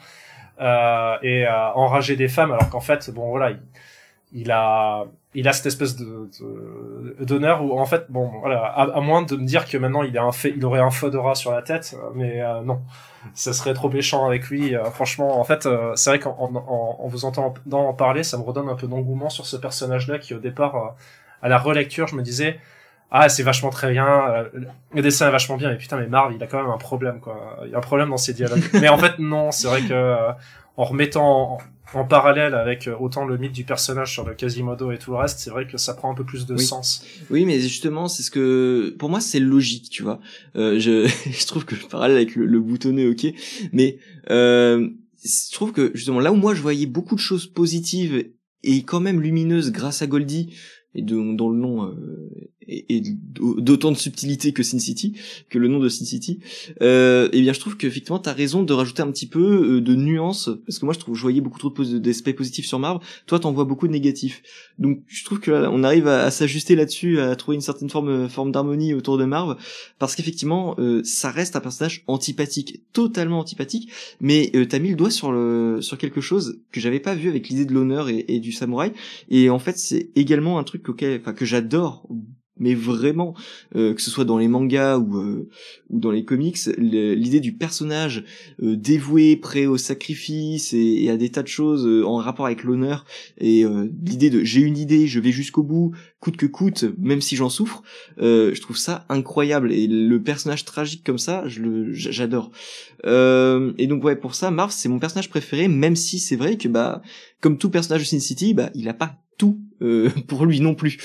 euh, et euh, enragé des femmes, alors qu'en fait, bon, voilà, il, il a, il a cette espèce de d'honneur où en fait bon voilà à, moins de me dire que maintenant il a un fait il aurait un fedora sur la tête mais euh, non. Ça serait trop méchant avec lui euh, franchement en fait euh, c'est vrai qu'en en, en, vous entendant en parler ça me redonne un peu d'engouement sur ce personnage là qui au départ à la relecture je me disais ah c'est vachement très bien le dessin est vachement bien mais putain mais Marv il a quand même un problème quoi. Il y a un problème dans ses dialogues mais en fait non c'est vrai que en remettant en parallèle avec euh, autant le mythe du personnage sur le Quasimodo et tout le reste, c'est vrai que ça prend un peu plus de sens. Oui, mais justement, c'est ce que pour moi c'est logique, tu vois. Euh, je, je trouve que le parallèle avec le, boutonné, ok, mais euh, je trouve que justement là où moi je voyais beaucoup de choses positives et quand même lumineuses grâce à Goldie et dont le nom euh, et, d'autant de subtilité que Sin City, que le nom de Sin City, euh, eh bien je trouve qu'effectivement t'as raison de rajouter un petit peu euh, de nuance, parce que moi je trouve je voyais beaucoup trop d'aspects positifs sur Marvel, toi t'en vois beaucoup de négatifs. Donc je trouve que là, on arrive à, s'ajuster là-dessus, à trouver une certaine forme forme d'harmonie autour de Marvel, parce qu'effectivement euh, ça reste un personnage antipathique, totalement antipathique, mais euh, t'as mis le doigt sur le sur quelque chose que j'avais pas vu avec l'idée de l'honneur et, et, du samouraï, et en fait c'est également un truc auquel, enfin que j'adore mais vraiment euh, que ce soit dans les mangas ou euh, ou dans les comics l'idée du personnage euh, dévoué prêt au sacrifice et, à des tas de choses en rapport avec l'honneur et l'idée de j'ai une idée je vais jusqu'au bout coûte que coûte même si j'en souffre je trouve ça incroyable et le personnage tragique comme ça je le j'adore. Et donc ouais pour ça Marv c'est mon personnage préféré même si c'est vrai que bah comme tout personnage de Sin City bah il a pas tout euh, pour lui non plus.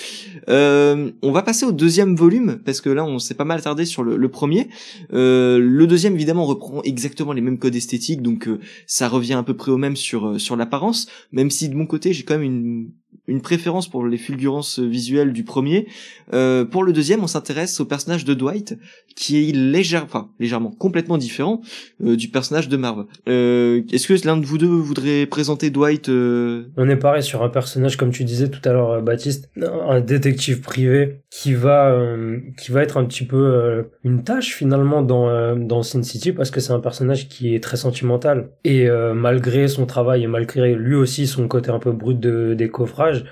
Euh, on va passer au deuxième volume parce que là on s'est pas mal attardé sur le, premier. Euh, le deuxième évidemment reprend exactement les mêmes codes esthétiques donc ça revient à peu près au même sur sur l'apparence. Même si de mon côté j'ai quand même une une préférence pour les fulgurances visuelles du premier. Euh, pour le deuxième, on s'intéresse au personnage de Dwight, qui est légère, enfin légèrement, complètement différent euh, du personnage de Marv. Euh, Est-ce que l'un de vous deux voudrait présenter Dwight euh On est pareil sur un personnage, comme tu disais tout à l'heure, euh, Baptiste, un détective privé qui va euh, qui va être un petit peu une tâche finalement dans dans Sin City parce que c'est un personnage qui est très sentimental et malgré son travail et malgré lui aussi son côté un peu brut de des coffrages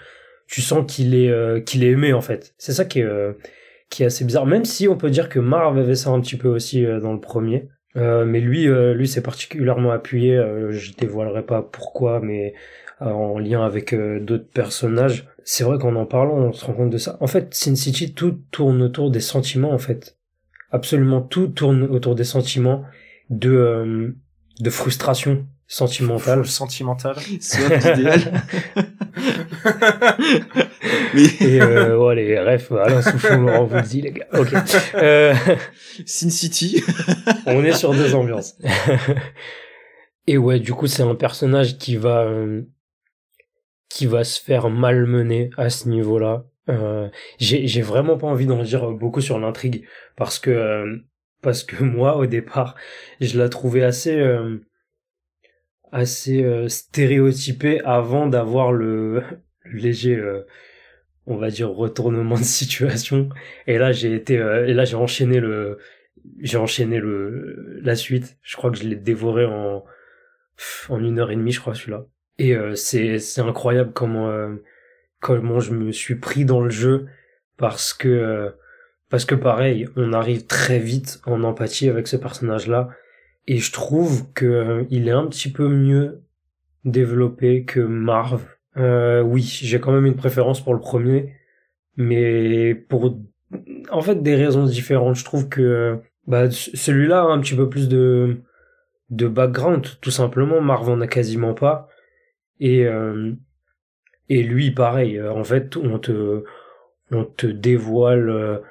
tu sens qu'il est euh, qu'il est aimé en fait. C'est ça qui est euh, qui est assez bizarre. Même si on peut dire que Marv avait ça un petit peu aussi euh, dans le premier. mais lui, lui c'est particulièrement appuyé. je dévoilerai pas pourquoi, mais en lien avec d'autres personnages. C'est vrai qu'en en parlant, on se rend compte de ça. En fait, Sin City, tout tourne autour des sentiments, en fait. Absolument tout tourne autour des sentiments de de frustration sentimentale. Sentimentale. C'est idéal. Et euh, ouais, les refs, Alain Souchon, Laurent vous le dit, les gars. Ok. Euh... Sin City. on est sur deux ambiances. Et ouais, du coup, c'est un personnage qui va euh, qui va se faire malmener à ce niveau-là. Euh, j'ai vraiment pas envie d'en dire beaucoup sur l'intrigue parce que euh, parce que moi au départ je la trouvais assez euh, assez euh, stéréotypée avant d'avoir le, léger euh, on va dire retournement de situation. Et là j'ai été et là j'ai enchaîné le j'ai enchaîné le la suite. Je crois que je l'ai dévoré en en une heure et demie je crois celui-là et c'est c'est incroyable comment comment je me suis pris dans le jeu parce que parce que pareil, on arrive très vite en empathie avec ce personnage-là. Et je trouve que euh, il est un petit peu mieux développé que Marv. Euh, oui, j'ai quand même une préférence pour le premier, mais pour en fait des raisons différentes. Je trouve que bah, celui-là a un petit peu plus de de background, tout simplement. Marv en a quasiment pas. Et euh, et lui, pareil. En fait, on te on te dévoile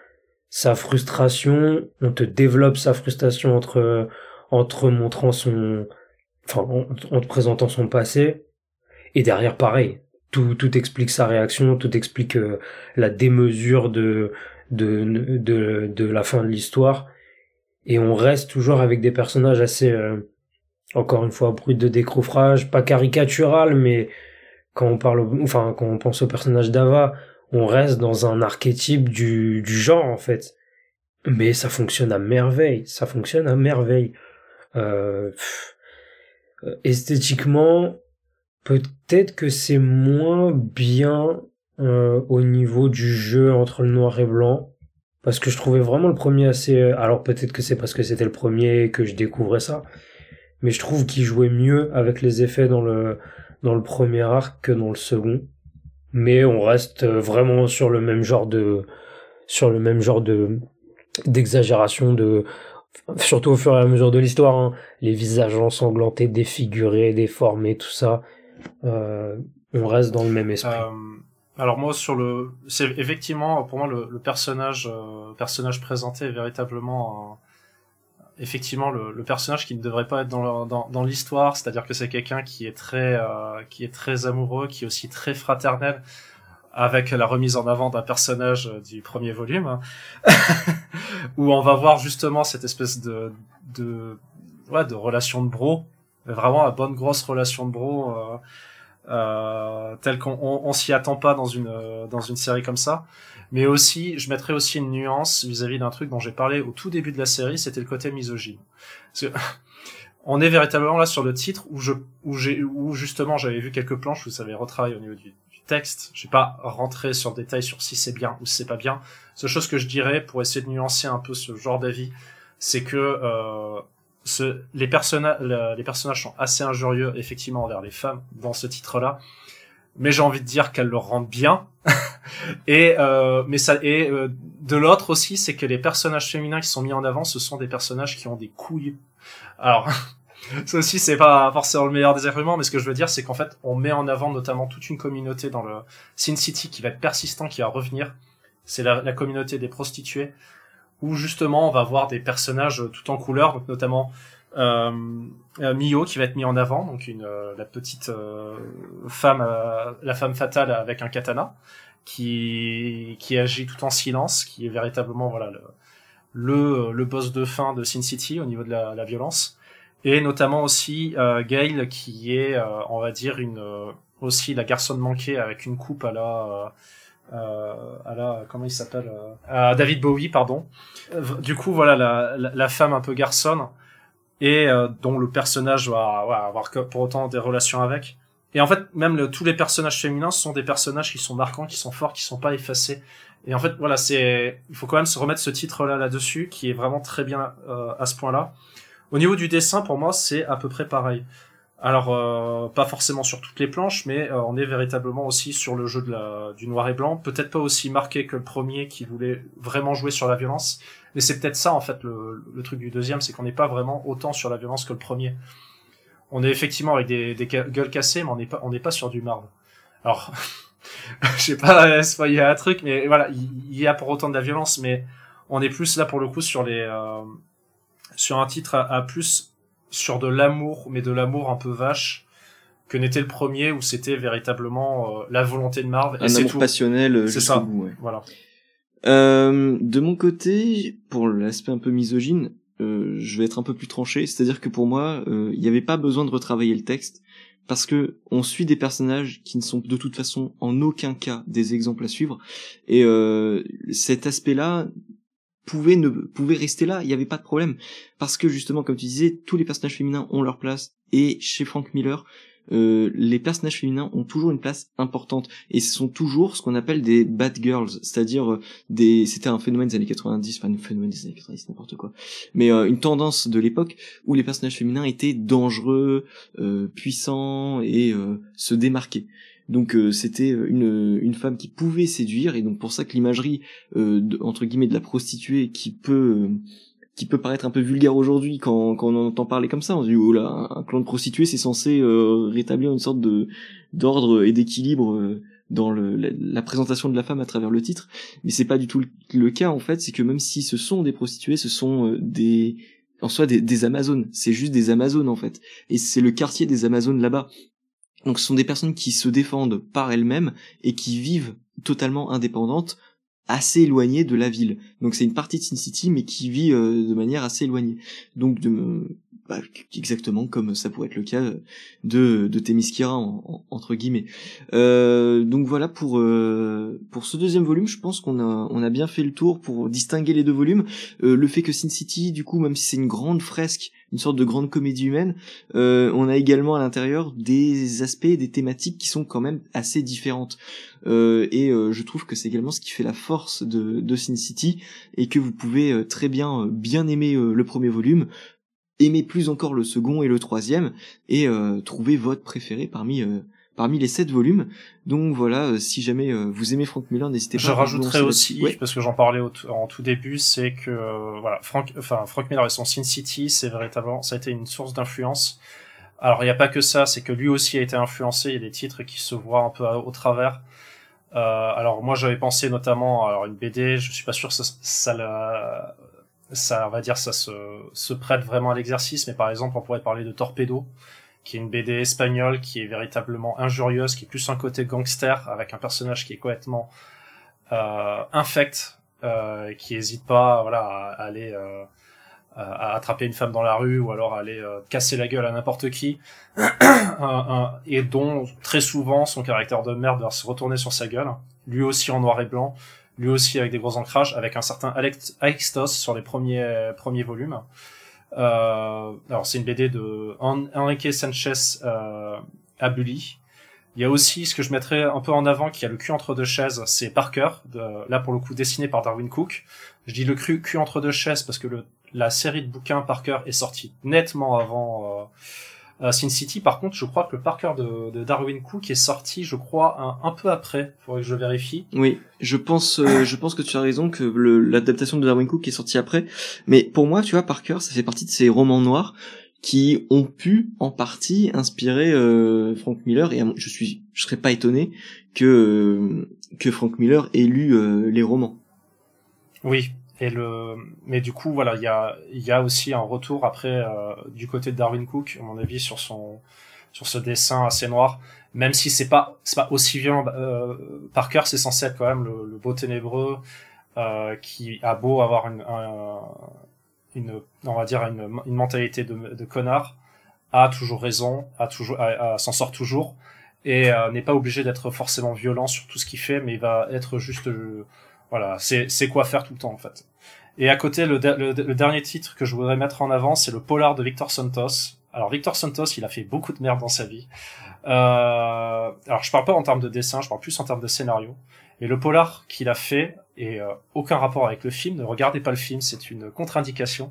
sa frustration, on te développe sa frustration entre entre montrant son enfin en, te présentant son passé et derrière pareil, tout tout explique sa réaction, tout explique euh, la démesure de de, de de la fin de l'histoire et on reste toujours avec des personnages assez euh, encore une fois brut de décroufrage, pas caricatural mais quand on parle enfin quand on pense au personnage d'Ava, on reste dans un archétype du, du genre en fait. Mais ça fonctionne à merveille, ça fonctionne à merveille. Euh, euh esthétiquement, peut-être que c'est moins bien euh, au niveau du jeu entre le noir et blanc. Parce que je trouvais vraiment le premier assez... Alors peut-être que c'est parce que c'était le premier que je découvrais ça. Mais je trouve qu'il jouait mieux avec les effets dans le, dans le premier arc que dans le second mais on reste vraiment sur le même genre de sur le même genre de d'exagération de surtout au fur et à mesure de l'histoire hein. les visages ensanglantés défigurés déformés tout ça euh, on reste dans le même esprit euh, alors moi sur le c'est effectivement pour moi le, personnage euh, personnage présenté est véritablement effectivement le, le, personnage qui ne devrait pas être dans, dans, dans l'histoire, c'est-à-dire que c'est quelqu'un qui est très euh, qui est très amoureux, qui est aussi très fraternel, avec la remise en avant d'un personnage du premier volume, où on va voir justement cette espèce de de ouais, de relation de bro, vraiment la bonne grosse relation de bro. Euh, euh, telle qu'on on, s'y attend pas dans une dans une série comme ça mais aussi je mettrais aussi une nuance vis-à-vis d'un truc dont j'ai parlé au tout début de la série c'était le côté misogyne. Parce que on est véritablement là sur le titre où je où j'ai où justement j'avais vu quelques planches où ça avait retravaillé au niveau du, texte. Je vais pas rentrer sur le détail sur si c'est bien ou si c'est pas bien. Seule chose que je dirais pour essayer de nuancer un peu ce genre d'avis c'est que euh, ce, les, personnages les personnages sont assez injurieux effectivement envers les femmes dans ce titre-là, mais j'ai envie de dire qu'elles le rendent bien. et euh, mais euh, de l'autre aussi, c'est que les personnages féminins qui sont mis en avant, ce sont des personnages qui ont des couilles. Alors ça aussi c'est pas forcément le meilleur des arguments, mais ce que je veux dire c'est qu'en fait on met en avant notamment toute une communauté dans le Sin City qui va être persistant, qui va revenir. C'est la, communauté des prostituées où justement on va voir des personnages tout en couleur, notamment euh, Mio qui va être mis en avant, donc la petite femme, la femme fatale avec un katana, qui qui agit tout en silence, qui est véritablement voilà le le, le boss de fin de Sin City au niveau de la, la violence, et notamment aussi euh, Gail qui est on va dire une aussi la garçonne manquée avec une coupe à la euh, à la comment il s'appelle euh, David Bowie pardon. Du coup voilà la, la, femme un peu garçonne et euh, dont le personnage va, va, avoir pour autant des relations avec et en fait même le, tous les personnages féminins sont des personnages qui sont marquants qui sont forts qui sont pas effacés et en fait voilà c'est il faut quand même se remettre ce titre là là dessus qui est vraiment très bien euh, à ce point là Au niveau du dessin, pour moi, c'est à peu près pareil. Alors, euh, pas forcément sur toutes les planches, mais euh, on est véritablement aussi sur le jeu de la, du noir et blanc. Peut-être pas aussi marqué que le premier qui voulait vraiment jouer sur la violence, mais c'est peut-être ça en fait le, le truc du deuxième, c'est qu'on n'est pas vraiment autant sur la violence que le premier. On est effectivement avec des, des gueules cassées, mais on n'est pas on n'est pas sur du marbre. Alors, je sais pas spoiler un truc, mais voilà, il y, a pour autant de la violence, mais on est plus là pour le coup sur les euh, sur un titre à plus sur de l'amour, mais de l'amour un peu vache, que n'était le premier où c'était véritablement euh, la volonté de Marv. Un amour passionnel. Euh, c'est ça. ouais. Voilà. Euh, de mon côté, pour l'aspect un peu misogyne, euh, je vais être un peu plus tranché, c'est-à-dire que pour moi, il n'y avait pas besoin de retravailler le texte parce que on suit des personnages qui ne sont de toute façon en aucun cas des exemples à suivre. Et cet aspect-là pouvait ne pouvait rester là, il n'y avait pas de problème. Parce que justement comme tu disais, tous les personnages féminins ont leur place. Et chez Frank Miller, euh, les personnages féminins ont toujours une place importante. Et ce sont toujours ce qu'on appelle des bad girls, c'est-à-dire euh, des c'était un phénomène des années 90, enfin un phénomène des années 90 n'importe quoi, mais euh, une tendance de l'époque où les personnages féminins étaient dangereux, puissants et se démarquaient. Donc euh, c'était euh, une, une femme qui pouvait séduire. Et donc pour ça que l'imagerie euh, entre guillemets de la prostituée qui peut qui peut paraître un peu vulgaire aujourd'hui quand, on entend parler comme ça. On se dit oh là, un clan de prostituées c'est censé rétablir une sorte de d'ordre et d'équilibre dans le, la, présentation de la femme à travers le titre, mais c'est pas du tout le, cas en fait. C'est que même si ce sont des prostituées, ce sont des en soi des, des Amazones. C'est juste des Amazones en fait, et c'est le quartier des Amazones là-bas. Donc ce sont des personnes qui se défendent par elles-mêmes et qui vivent totalement indépendantes, assez éloignées de la ville. Donc c'est une partie de Sin City mais qui vit euh, de manière assez éloignée. Donc de, bah, exactement comme ça pourrait être le cas de, de Themyscira entre guillemets. Euh, donc voilà pour euh, pour ce deuxième volume, je pense qu'on a on a bien fait le tour pour distinguer les deux volumes. Euh, le fait que Sin City, du coup, même si c'est une grande fresque, une sorte de grande comédie humaine, euh, on a également à l'intérieur des aspects, des thématiques qui sont quand même assez différentes. Euh, et je trouve que c'est également ce qui fait la force de, de Sin City et que vous pouvez très bien bien aimer le premier volume, aimez plus encore le second et le troisième et euh, trouvez votre préféré parmi euh, parmi les sept volumes. Donc voilà, euh, si jamais vous aimez Frank Miller, n'hésitez pas. Je rajouterai aussi, parce que j'en parlais en tout début, c'est que voilà, Frank, enfin Frank Miller et son Sin City, c'est véritablement, ça a été une source d'influence. Alors il n'y a pas que ça, c'est que lui aussi a été influencé. Il y a des titres qui se voient un peu au travers. alors moi j'avais pensé notamment alors une BD, je suis pas sûr que ça, ça la ça, on va dire, ça se, se prête vraiment à l'exercice, mais par exemple, on pourrait parler de Torpedo, qui est une BD espagnole qui est véritablement injurieuse, qui est plus un côté gangster, avec un personnage qui est complètement euh, infect, euh, qui hésite pas, voilà, à, aller euh, à attraper une femme dans la rue ou alors à aller euh, casser la gueule à n'importe qui, et dont très souvent son caractère de merde va se retourner sur sa gueule, lui aussi en noir et blanc, lui aussi avec des gros ancrages, avec un certain Alex, sur les premiers premiers volumes. Euh, alors c'est une BD de Enrique Sanchez euh, Abuli. Il y a aussi ce que je mettrais un peu en avant, qui a le cul entre deux chaises, c'est Parker, là pour le coup dessiné par Darwin Cook. Je dis le cul, entre deux chaises parce que la série de bouquins Parker est sortie nettement avant euh, Sin City, par contre, je crois que le Parker de, de Darwin Cook est sorti, je crois, un, un peu après. Faudrait que je vérifie. Oui, je pense, euh, je pense que tu as raison que l'adaptation de Darwin Cook est sortie après. Mais pour moi, tu vois, Parker, ça fait partie de ces romans noirs qui ont pu en partie inspirer euh, Frank Miller et je suis je serais pas étonné que euh, que Frank Miller ait lu les romans. Oui, et le, mais du coup, voilà, il y a, y a aussi un retour après euh, du côté de Darwin Cook, à mon avis, sur son, sur ce dessin assez noir. Même si c'est pas, c'est pas aussi violent. Euh, Parker, c'est censé être quand même le, le beau ténébreux euh, qui a beau avoir une, une, on va dire une, une mentalité de, de connard, a toujours raison, a toujours, s'en sort toujours et euh, n'est pas obligé d'être forcément violent sur tout ce qu'il fait, mais il va être juste voilà, c'est quoi faire tout le temps en fait. Et à côté, le, le, dernier titre que je voudrais mettre en avant, c'est le Polar de Victor Santos. Alors Victor Santos, il a fait beaucoup de merde dans sa vie. Euh, alors je parle pas en termes de dessin, je parle plus en termes de scénario. Mais le polar qu'il a fait et euh, aucun rapport avec le film. Ne regardez pas le film, c'est une contre-indication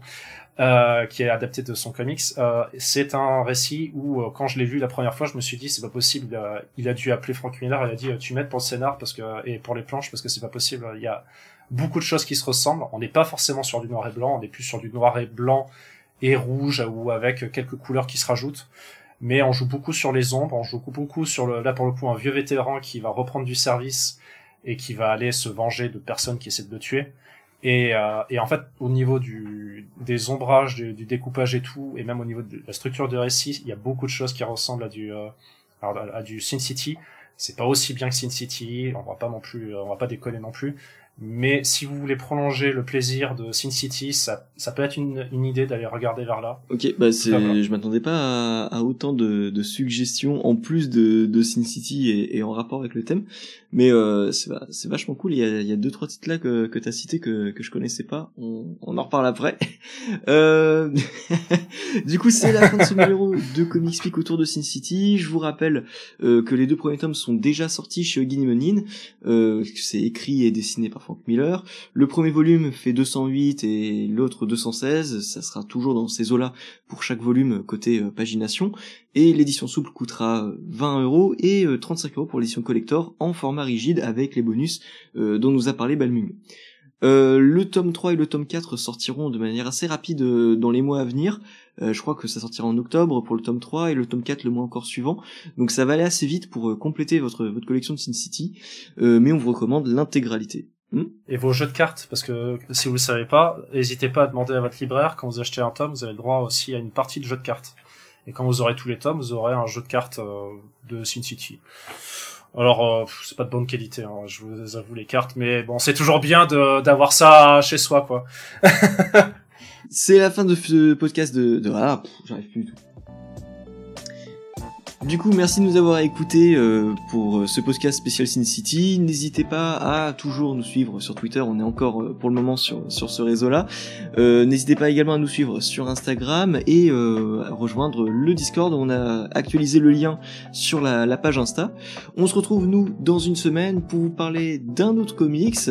euh, qui est adaptée de son comics. Euh, c'est un récit où euh, quand je l'ai lu la première fois, je me suis dit c'est pas possible. il a dû appeler Frank Miller, il a dit tu m'aides pour le scénar parce que et pour les planches parce que c'est pas possible. Il y a beaucoup de choses qui se ressemblent. On n'est pas forcément sur du noir et blanc, on est plus sur du noir et blanc et rouge ou avec quelques couleurs qui se rajoutent mais on joue beaucoup sur les ombres, on joue beaucoup sur le, là pour le coup un vieux vétéran qui va reprendre du service et qui va aller se venger de personnes qui essaient de le tuer. Et, euh, et en fait, au niveau du, des ombrages, du, découpage et tout, et même au niveau de la structure de récit, il y a beaucoup de choses qui ressemblent à du, euh, à, du Sin City. C'est pas aussi bien que Sin City, on va pas non plus, on va pas déconner non plus, mais si vous voulez prolonger le plaisir de Sin City, ça, ça peut être une, une idée d'aller regarder vers là. Ok, bah c'est, je m'attendais pas à, à autant de, de, suggestions en plus de, de Sin City et, et, en rapport avec le thème, mais euh, c'est, vachement cool. Il y a, il y a deux trois titres là que, que t'as cités que, que je connaissais pas. On, on en reparle après. Euh... du coup, c'est la fin de ce numéro de Comics Peak autour de Sin City. Je vous rappelle euh, que les deux premiers tomes sont déjà sortis chez Ogin Monin. Euh, c'est écrit et dessiné par Le premier volume fait 208 et l'autre 216. Ça sera toujours dans ces eaux-là pour chaque volume côté euh, pagination. Et l'édition souple coûtera 20 euros et 35 euros pour l'édition collector en format rigide avec les bonus dont nous a parlé Balmung. Euh, le tome 3 et le tome 4 sortiront de manière assez rapide euh, dans les mois à venir. Euh, je crois que ça sortira en octobre pour le tome 3 et le tome 4 le mois encore suivant. Donc ça va aller assez vite pour compléter votre collection de Sin City. mais on vous recommande l'intégralité. Hmm et vos jeux de cartes, parce que si vous le savez pas, n'hésitez pas à demander à votre libraire quand vous achetez un tome, vous avez le droit aussi à une partie de jeu de cartes. Et quand vous aurez tous les tomes, vous aurez un jeu de cartes de Sin City. Alors, euh, c'est pas de bonne qualité, hein, je vous avoue les cartes, mais bon, c'est toujours bien d'avoir ça chez soi, quoi. c'est la fin de ce podcast de... de... Ah, j'arrive plus du tout. Du coup, merci de nous avoir écoutés euh, pour euh, ce podcast spécial Sin City. N'hésitez pas à toujours nous suivre sur Twitter. On est encore euh, pour le moment sur, sur ce réseau-là. N'hésitez pas également à nous suivre sur Instagram et à rejoindre le Discord. On a actualisé le lien sur la, la page Insta. On se retrouve nous dans une semaine pour vous parler d'un autre comics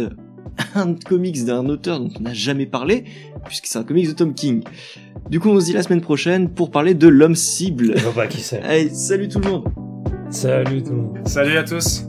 un comics d'un auteur dont on n'a jamais parlé, puisque c'est un comics de Tom King. Du coup, on se dit la semaine prochaine pour parler de l'homme cible. Je vois pas qui c'est. Allez, salut tout le monde. Salut tout le monde. Salut à tous.